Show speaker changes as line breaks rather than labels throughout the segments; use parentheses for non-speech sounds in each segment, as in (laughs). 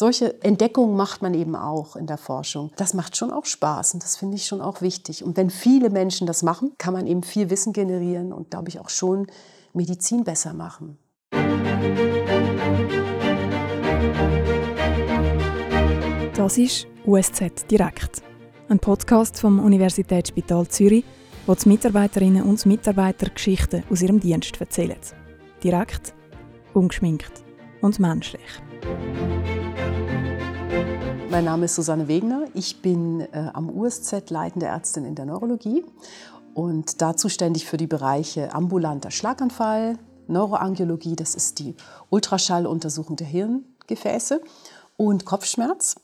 solche Entdeckungen macht man eben auch in der Forschung. Das macht schon auch Spaß und das finde ich schon auch wichtig. Und wenn viele Menschen das machen, kann man eben viel Wissen generieren und, glaube ich, auch schon Medizin besser machen.
Das ist USZ Direkt, ein Podcast vom Universitätsspital Zürich, wo die Mitarbeiterinnen und Mitarbeiter Geschichten aus ihrem Dienst erzählen. Direkt, ungeschminkt und menschlich.
Mein Name ist Susanne Wegner. Ich bin äh, am USZ leitende Ärztin in der Neurologie und da zuständig für die Bereiche ambulanter Schlaganfall, Neuroangiologie, das ist die Ultraschalluntersuchung der Hirngefäße und Kopfschmerz.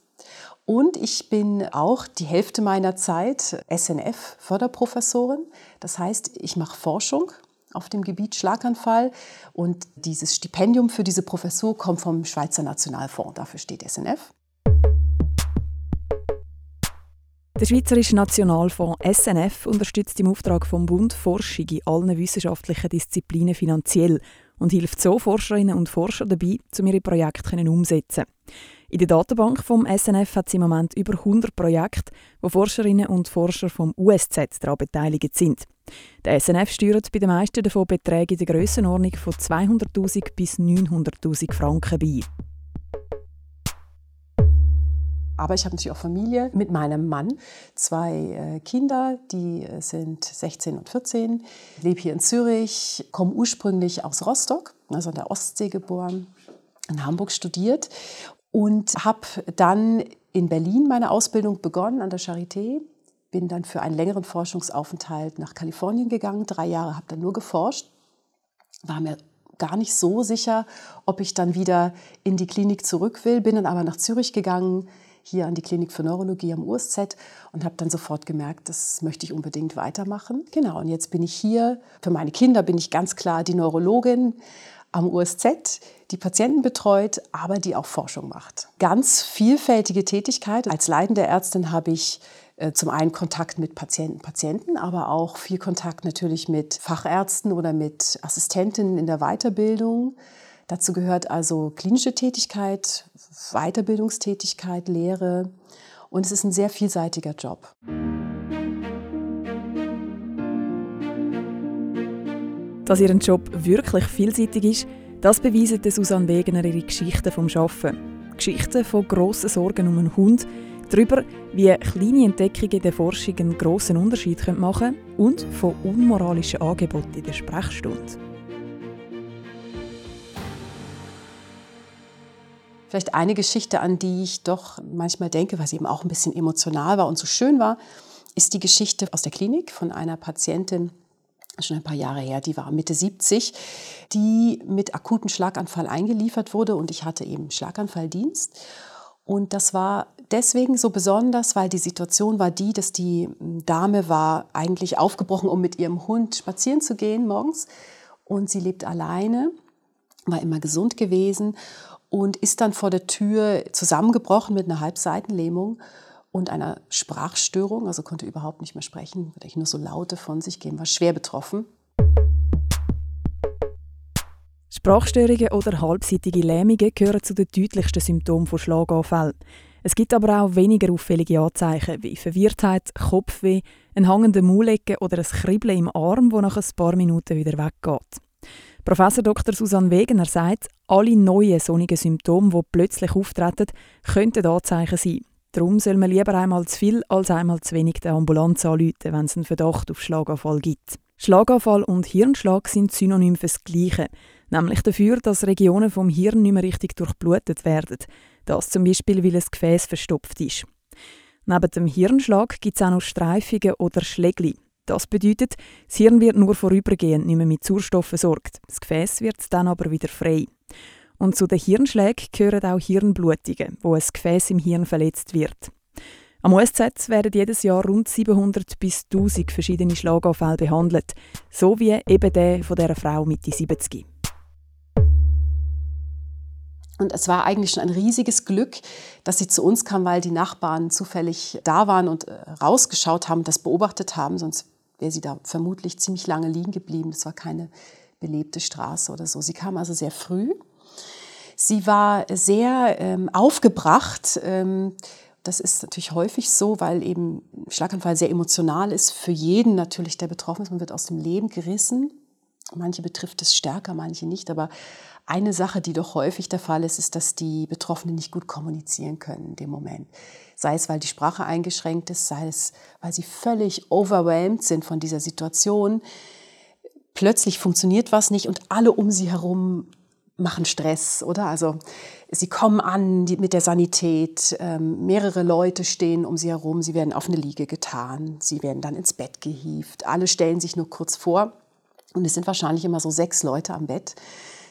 Und ich bin auch die Hälfte meiner Zeit SNF-Förderprofessorin. Das heißt, ich mache Forschung auf dem Gebiet Schlaganfall und dieses Stipendium für diese Professur kommt vom Schweizer Nationalfonds. Dafür steht SNF.
Der Schweizerische Nationalfonds SNF unterstützt im Auftrag vom Bund Forschung in allen wissenschaftlichen Disziplinen finanziell und hilft so Forscherinnen und Forschern dabei, um ihre Projekte umzusetzen. In der Datenbank vom SNF hat es im Moment über 100 Projekte, wo Forscherinnen und Forscher vom USZ daran beteiligt sind. Der SNF steuert bei den meisten davon Beträge in der Grössenordnung von 200.000 bis 900.000 Franken bei.
Aber ich habe natürlich auch Familie mit meinem Mann, zwei äh, Kinder, die äh, sind 16 und 14. Ich lebe hier in Zürich, komme ursprünglich aus Rostock, also an der Ostsee geboren, in Hamburg studiert und habe dann in Berlin meine Ausbildung begonnen an der Charité. Bin dann für einen längeren Forschungsaufenthalt nach Kalifornien gegangen, drei Jahre, habe dann nur geforscht, war mir gar nicht so sicher, ob ich dann wieder in die Klinik zurück will, bin dann aber nach Zürich gegangen, hier an die Klinik für Neurologie am USZ und habe dann sofort gemerkt, das möchte ich unbedingt weitermachen. Genau, und jetzt bin ich hier. Für meine Kinder bin ich ganz klar die Neurologin am USZ, die Patienten betreut, aber die auch Forschung macht. Ganz vielfältige Tätigkeit. Als leitende Ärztin habe ich äh, zum einen Kontakt mit Patienten, Patienten, aber auch viel Kontakt natürlich mit Fachärzten oder mit Assistentinnen in der Weiterbildung. Dazu gehört also klinische Tätigkeit, Weiterbildungstätigkeit, Lehre und es ist ein sehr vielseitiger Job.
Dass ihr Job wirklich vielseitig ist, das beweisen Susanne Wegener ihre Geschichten vom Arbeiten. Geschichten von grossen Sorgen um einen Hund, darüber, wie kleine Entdeckungen in der Forschung einen grossen Unterschied machen können und von unmoralischen Angeboten in der Sprechstunde.
Vielleicht eine Geschichte, an die ich doch manchmal denke, weil sie eben auch ein bisschen emotional war und so schön war, ist die Geschichte aus der Klinik von einer Patientin, schon ein paar Jahre her, die war Mitte 70, die mit akuten Schlaganfall eingeliefert wurde und ich hatte eben Schlaganfalldienst. Und das war deswegen so besonders, weil die Situation war die, dass die Dame war eigentlich aufgebrochen, um mit ihrem Hund spazieren zu gehen morgens. Und sie lebt alleine, war immer gesund gewesen und ist dann vor der Tür zusammengebrochen mit einer Halbseitenlähmung und einer Sprachstörung, also konnte überhaupt nicht mehr sprechen, weil ich nur so Laute von sich geben, war schwer betroffen.
Sprachstörungen oder halbseitige Lähmungen gehören zu den deutlichsten Symptomen von Schlaganfällen. Es gibt aber auch weniger auffällige Anzeichen wie Verwirrtheit, Kopfweh, ein hangender Maulecke oder ein Kribbeln im Arm, das nach ein paar Minuten wieder weggeht. Professor Dr. Susanne Wegener sagt, alle neuen sonnigen Symptome, die plötzlich auftreten, könnten Anzeichen sein. Darum soll man lieber einmal zu viel als einmal zu wenig der Ambulanz anrufen, wenn es einen Verdacht auf Schlaganfall gibt. Schlaganfall und Hirnschlag sind synonym für das Gleiche, nämlich dafür, dass Regionen vom Hirn nicht mehr richtig durchblutet werden. Das zum Beispiel, weil ein Gefäß verstopft ist. Neben dem Hirnschlag gibt es auch noch Streifungen oder Schlägli. Das bedeutet, das Hirn wird nur vorübergehend nicht mehr mit Sauerstoff versorgt. Das Gefäß wird dann aber wieder frei. Und zu den Hirnschlägen gehören auch Hirnblutungen, wo ein Gefäß im Hirn verletzt wird. Am USZ werden jedes Jahr rund 700 bis 1000 verschiedene Schlaganfälle behandelt, so wie eben der von der Frau Mitte 70.
Und es war eigentlich schon ein riesiges Glück, dass sie zu uns kam, weil die Nachbarn zufällig da waren und äh, rausgeschaut haben, das beobachtet haben. Sonst wäre sie da vermutlich ziemlich lange liegen geblieben. Es war keine belebte Straße oder so. Sie kam also sehr früh. Sie war sehr ähm, aufgebracht. Ähm, das ist natürlich häufig so, weil eben Schlaganfall sehr emotional ist. Für jeden natürlich, der betroffen ist. Man wird aus dem Leben gerissen. Manche betrifft es stärker, manche nicht. Aber eine Sache, die doch häufig der Fall ist, ist, dass die Betroffenen nicht gut kommunizieren können in dem Moment. Sei es, weil die Sprache eingeschränkt ist, sei es, weil sie völlig overwhelmed sind von dieser Situation. Plötzlich funktioniert was nicht und alle um sie herum machen Stress, oder? Also sie kommen an die, mit der Sanität, ähm, mehrere Leute stehen um sie herum, sie werden auf eine Liege getan, sie werden dann ins Bett gehievt, alle stellen sich nur kurz vor und es sind wahrscheinlich immer so sechs Leute am Bett.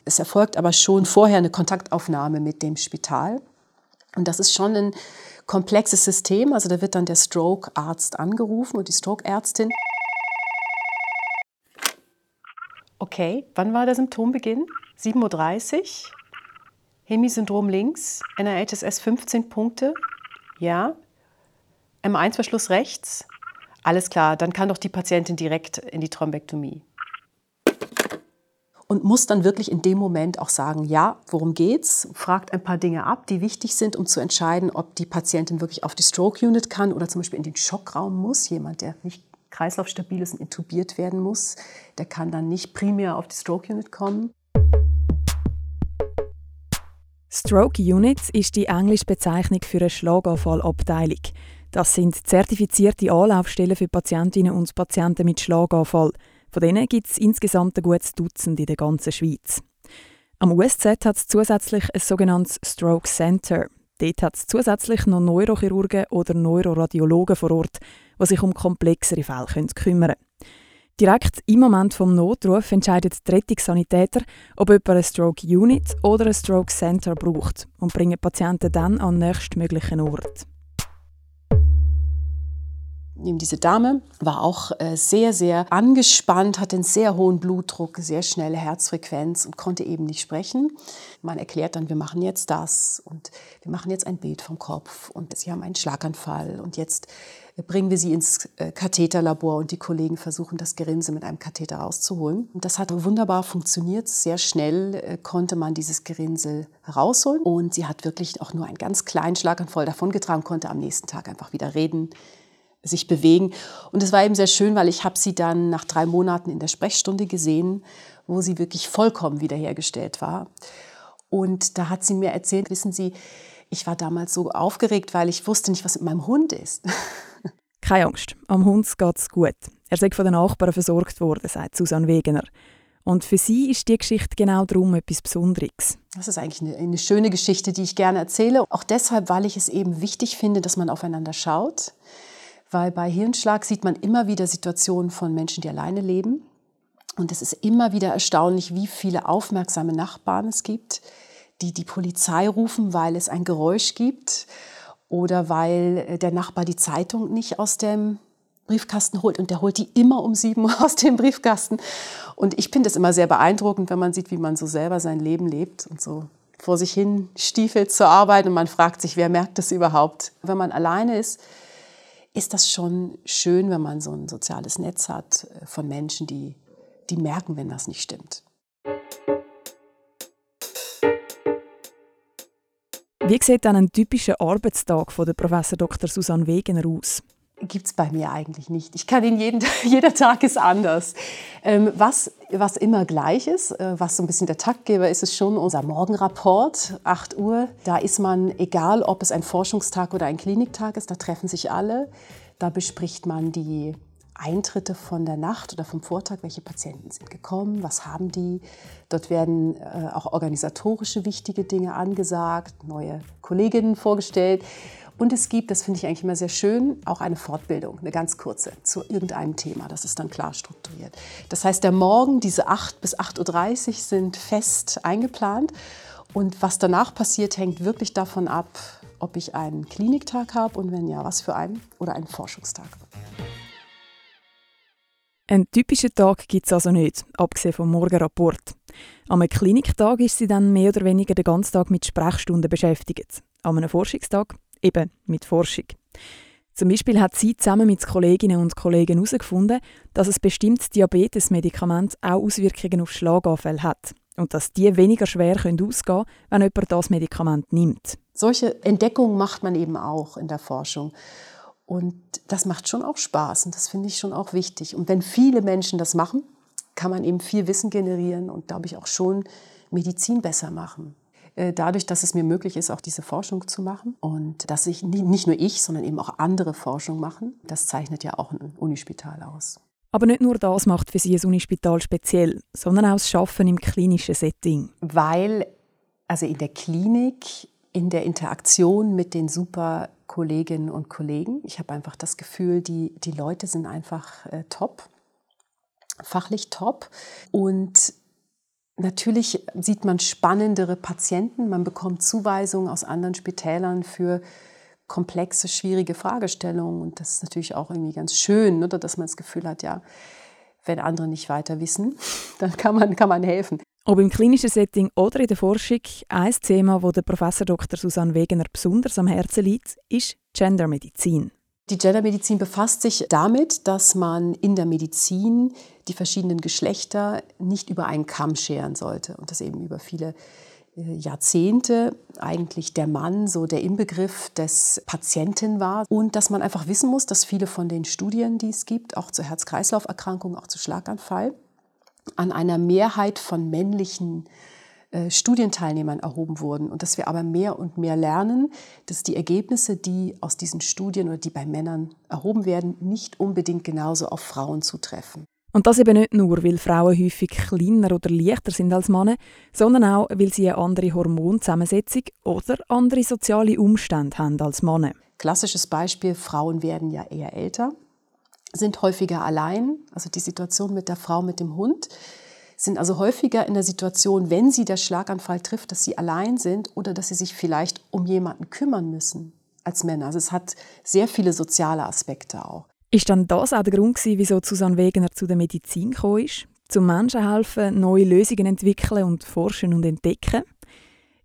Es erfolgt aber schon vorher eine Kontaktaufnahme mit dem Spital. Und das ist schon ein komplexes System. Also da wird dann der Stroke-Arzt angerufen und die Stroke-Ärztin. Okay, wann war der Symptombeginn? 7.30 Uhr. Hemisyndrom links, NRHSS 15 Punkte. Ja. M1-Verschluss rechts. Alles klar, dann kann doch die Patientin direkt in die Thrombektomie und muss dann wirklich in dem Moment auch sagen, ja, worum geht's? Fragt ein paar Dinge ab, die wichtig sind, um zu entscheiden, ob die Patientin wirklich auf die Stroke Unit kann oder zum Beispiel in den Schockraum muss. Jemand, der nicht kreislaufstabil ist und intubiert werden muss, der kann dann nicht primär auf die Stroke Unit kommen.
Stroke Units ist die englische Bezeichnung für eine Schlaganfallabteilung. Das sind zertifizierte Anlaufstellen für Patientinnen und Patienten mit Schlaganfall. Von denen gibt es insgesamt ein gutes Dutzend in der ganzen Schweiz. Am USZ hat es zusätzlich ein sogenanntes Stroke Center. Dort hat es zusätzlich noch Neurochirurgen oder Neuroradiologen vor Ort, die sich um komplexere Fälle kümmern können. Direkt im Moment vom Notruf entscheidet die Rettungssanitäter, ob jemand eine Stroke Unit oder ein Stroke Center braucht und bringen Patienten dann an den nächstmöglichen Ort
eben diese Dame war auch äh, sehr, sehr angespannt, hatte einen sehr hohen Blutdruck, sehr schnelle Herzfrequenz und konnte eben nicht sprechen. Man erklärt dann, wir machen jetzt das und wir machen jetzt ein Bild vom Kopf und sie haben einen Schlaganfall und jetzt bringen wir sie ins äh, Katheterlabor und die Kollegen versuchen, das Gerinse mit einem Katheter rauszuholen. Und das hat wunderbar funktioniert. Sehr schnell äh, konnte man dieses Gerinnsel rausholen und sie hat wirklich auch nur einen ganz kleinen Schlaganfall davongetragen, konnte am nächsten Tag einfach wieder reden, sich bewegen. Und es war eben sehr schön, weil ich habe sie dann nach drei Monaten in der Sprechstunde gesehen, wo sie wirklich vollkommen wiederhergestellt war. Und da hat sie mir erzählt, wissen Sie, ich war damals so aufgeregt, weil ich wusste nicht, was mit meinem Hund ist. (laughs)
Keine Angst, am Hund geht es gut. Er sei von den Nachbarn versorgt worden, sagt Susanne Wegener. Und für sie ist die Geschichte genau darum etwas Besonderes.
Das ist eigentlich eine, eine, schöne Geschichte, die ich gerne erzähle. Auch deshalb, weil ich es eben wichtig finde, dass man aufeinander schaut weil bei Hirnschlag sieht man immer wieder Situationen von Menschen, die alleine leben. Und es ist immer wieder erstaunlich, wie viele aufmerksame Nachbarn es gibt, die die Polizei rufen, weil es ein Geräusch gibt oder weil äh, der Nachbar die Zeitung nicht aus dem Briefkasten holt und der holt die immer um sieben Uhr (laughs) aus dem Briefkasten. Und ich finde es immer sehr beeindruckend, wenn man sieht, wie man so selber sein Leben lebt und so vor sich hin stiefelt zur Arbeit und man fragt sich, wer merkt das überhaupt? Wenn man alleine ist, ist das schon schön, wenn man so ein soziales Netz hat äh, von Menschen, die, die merken, wenn das nicht stimmt.
Wie sieht dann ein typischer Arbeitstag von der Professor Dr. Susanne Wegener aus?
Gibt es bei mir eigentlich nicht. Ich kann ihn jeden, (laughs) jeder Tag ist anders. Ähm, was, was immer gleich ist, äh, was so ein bisschen der Taktgeber ist, ist schon unser Morgenrapport, 8 Uhr. Da ist man, egal ob es ein Forschungstag oder ein Kliniktag ist, da treffen sich alle. Da bespricht man die Eintritte von der Nacht oder vom Vortag, welche Patienten sind gekommen, was haben die. Dort werden äh, auch organisatorische wichtige Dinge angesagt, neue Kolleginnen vorgestellt. Und es gibt, das finde ich eigentlich immer sehr schön, auch eine Fortbildung, eine ganz kurze, zu irgendeinem Thema. Das ist dann klar strukturiert. Das heißt, der Morgen, diese 8 bis 8.30 Uhr sind fest eingeplant. Und was danach passiert, hängt wirklich davon ab, ob ich einen Kliniktag habe und wenn ja, was für einen oder einen Forschungstag.
Ein typischer Tag gibt es also nicht, abgesehen vom Morgenrapport. Am Kliniktag ist sie dann mehr oder weniger den ganzen Tag mit Sprechstunden beschäftigt. Einem Forschungstag eben mit Forschung. Zum Beispiel hat sie zusammen mit Kolleginnen und Kollegen herausgefunden, dass ein bestimmtes Diabetesmedikament auch Auswirkungen auf Schlaganfälle hat. und dass die weniger schwer ausgehen können, wenn jemand das Medikament nimmt.
Solche Entdeckungen macht man eben auch in der Forschung. Und das macht schon auch Spaß und das finde ich schon auch wichtig. Und wenn viele Menschen das machen, kann man eben viel Wissen generieren und, glaube ich, auch schon Medizin besser machen. Äh, dadurch, dass es mir möglich ist, auch diese Forschung zu machen und dass ich nicht nur ich, sondern eben auch andere Forschung machen, das zeichnet ja auch ein Unispital aus.
Aber nicht nur das macht für Sie ein Unispital speziell, sondern auch das Schaffen im klinischen Setting.
Weil also in der Klinik, in der Interaktion mit den super Kolleginnen und Kollegen, ich habe einfach das Gefühl, die, die Leute sind einfach äh, top, fachlich top. Und natürlich sieht man spannendere Patienten, man bekommt Zuweisungen aus anderen Spitälern für komplexe, schwierige Fragestellungen. Und das ist natürlich auch irgendwie ganz schön, oder? dass man das Gefühl hat, ja, wenn andere nicht weiter wissen, (laughs) dann kann man, kann man helfen.
Ob im klinischen Setting oder in der Forschung, ein Thema, das der Professor Dr. Susanne Wegener besonders am Herzen liegt, ist Gendermedizin.
Die Gendermedizin befasst sich damit, dass man in der Medizin die verschiedenen Geschlechter nicht über einen Kamm scheren sollte und das eben über viele äh, Jahrzehnte eigentlich der Mann so der Inbegriff des Patienten war und dass man einfach wissen muss, dass viele von den Studien, die es gibt, auch zu Herz-Kreislauf-Erkrankungen, auch zu Schlaganfall, an einer Mehrheit von männlichen Studienteilnehmern erhoben wurden und dass wir aber mehr und mehr lernen, dass die Ergebnisse, die aus diesen Studien oder die bei Männern erhoben werden, nicht unbedingt genauso auf Frauen zutreffen.
Und das eben nicht nur, weil Frauen häufig kleiner oder leichter sind als Männer, sondern auch, weil sie eine andere Hormonzusammensetzung oder andere soziale Umstände haben als Männer.
Klassisches Beispiel, Frauen werden ja eher älter, sind häufiger allein, also die Situation mit der Frau mit dem Hund, sind also häufiger in der Situation, wenn sie der Schlaganfall trifft, dass sie allein sind oder dass sie sich vielleicht um jemanden kümmern müssen als Männer. Also es hat sehr viele soziale Aspekte auch.
Ist dann das auch der Grund gewesen, wieso Susanne Wegener zu der Medizin gekommen ist? Zum Menschen helfen, neue Lösungen entwickeln und forschen und entdecken?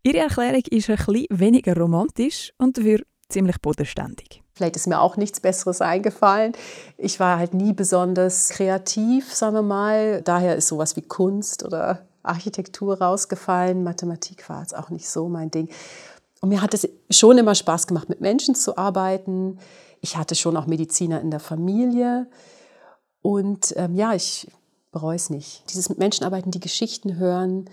Ihre Erklärung ist ein bisschen weniger romantisch und dafür ziemlich bodenständig.
Vielleicht ist mir auch nichts Besseres eingefallen. Ich war halt nie besonders kreativ, sagen wir mal. Daher ist sowas wie Kunst oder Architektur rausgefallen. Mathematik war jetzt auch nicht so mein Ding. Und mir hat es schon immer Spaß gemacht, mit Menschen zu arbeiten. Ich hatte schon auch Mediziner in der Familie. Und ähm, ja, ich bereue es nicht. Dieses mit Menschen arbeiten, die Geschichten hören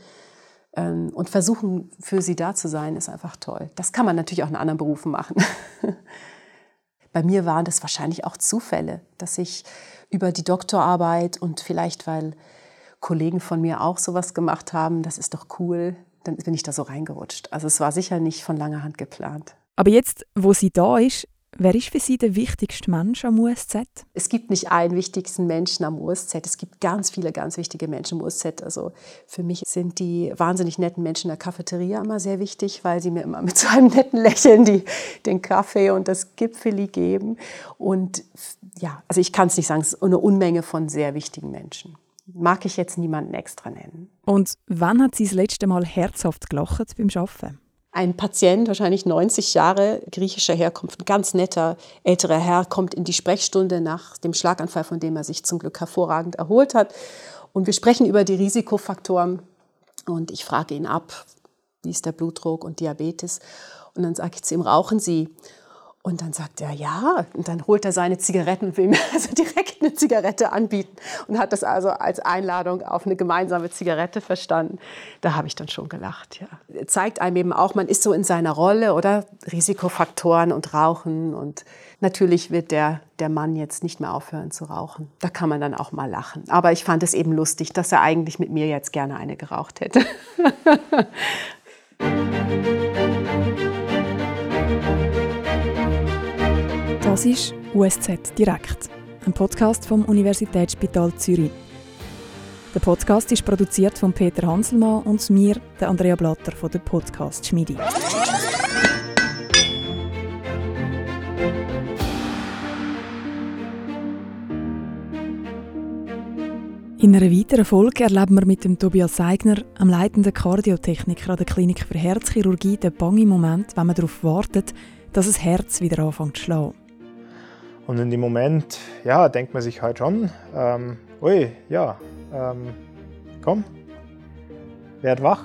ähm, und versuchen, für sie da zu sein, ist einfach toll. Das kann man natürlich auch in anderen Berufen machen. (laughs) Bei mir waren das wahrscheinlich auch Zufälle, dass ich über die Doktorarbeit und vielleicht, weil Kollegen von mir auch sowas gemacht haben, das ist doch cool, dann bin ich da so reingerutscht. Also es war sicher nicht von langer Hand geplant.
Aber jetzt, wo sie da ist, Wer ist für Sie der wichtigste Mensch am USZ?
Es gibt nicht einen wichtigsten Menschen am USZ. Es gibt ganz viele ganz wichtige Menschen am USZ. Also für mich sind die wahnsinnig netten Menschen in der Cafeteria immer sehr wichtig, weil sie mir immer mit so einem netten Lächeln die, den Kaffee und das Gipfeli geben. Und ja, also ich kann es nicht sagen, es ist eine Unmenge von sehr wichtigen Menschen. Mag ich jetzt niemanden extra nennen.
Und wann hat sie das letzte Mal herzhaft gelacht beim Arbeiten?
Ein Patient, wahrscheinlich 90 Jahre, griechischer Herkunft, ein ganz netter älterer Herr, kommt in die Sprechstunde nach dem Schlaganfall, von dem er sich zum Glück hervorragend erholt hat. Und wir sprechen über die Risikofaktoren. Und ich frage ihn ab, wie ist der Blutdruck und Diabetes. Und dann sage ich zu ihm, rauchen Sie? Und dann sagt er, ja. Und dann holt er seine Zigaretten und will mir (laughs) also direkt eine Zigarette anbieten. Und hat das also als Einladung auf eine gemeinsame Zigarette verstanden. Da habe ich dann schon gelacht, ja. Zeigt einem eben auch, man ist so in seiner Rolle, oder? Risikofaktoren und Rauchen. Und natürlich wird der, der Mann jetzt nicht mehr aufhören zu rauchen. Da kann man dann auch mal lachen. Aber ich fand es eben lustig, dass er eigentlich mit mir jetzt gerne eine geraucht hätte. (laughs)
Das ist USZ Direkt, ein Podcast vom Universitätsspital Zürich. Der Podcast ist produziert von Peter Hanselmann und mir, der Andrea Blatter von der Podcast Schmiedi. In einer weiteren Folge erleben wir mit dem Tobias Seigner, am leitenden Kardiotechniker an der Klinik für Herzchirurgie, den bangen Moment, wenn man darauf wartet, dass das Herz wieder anfängt zu schlagen.
Und in dem Moment, ja, denkt man sich halt schon, ähm, ui, ja, ähm, komm, werd wach.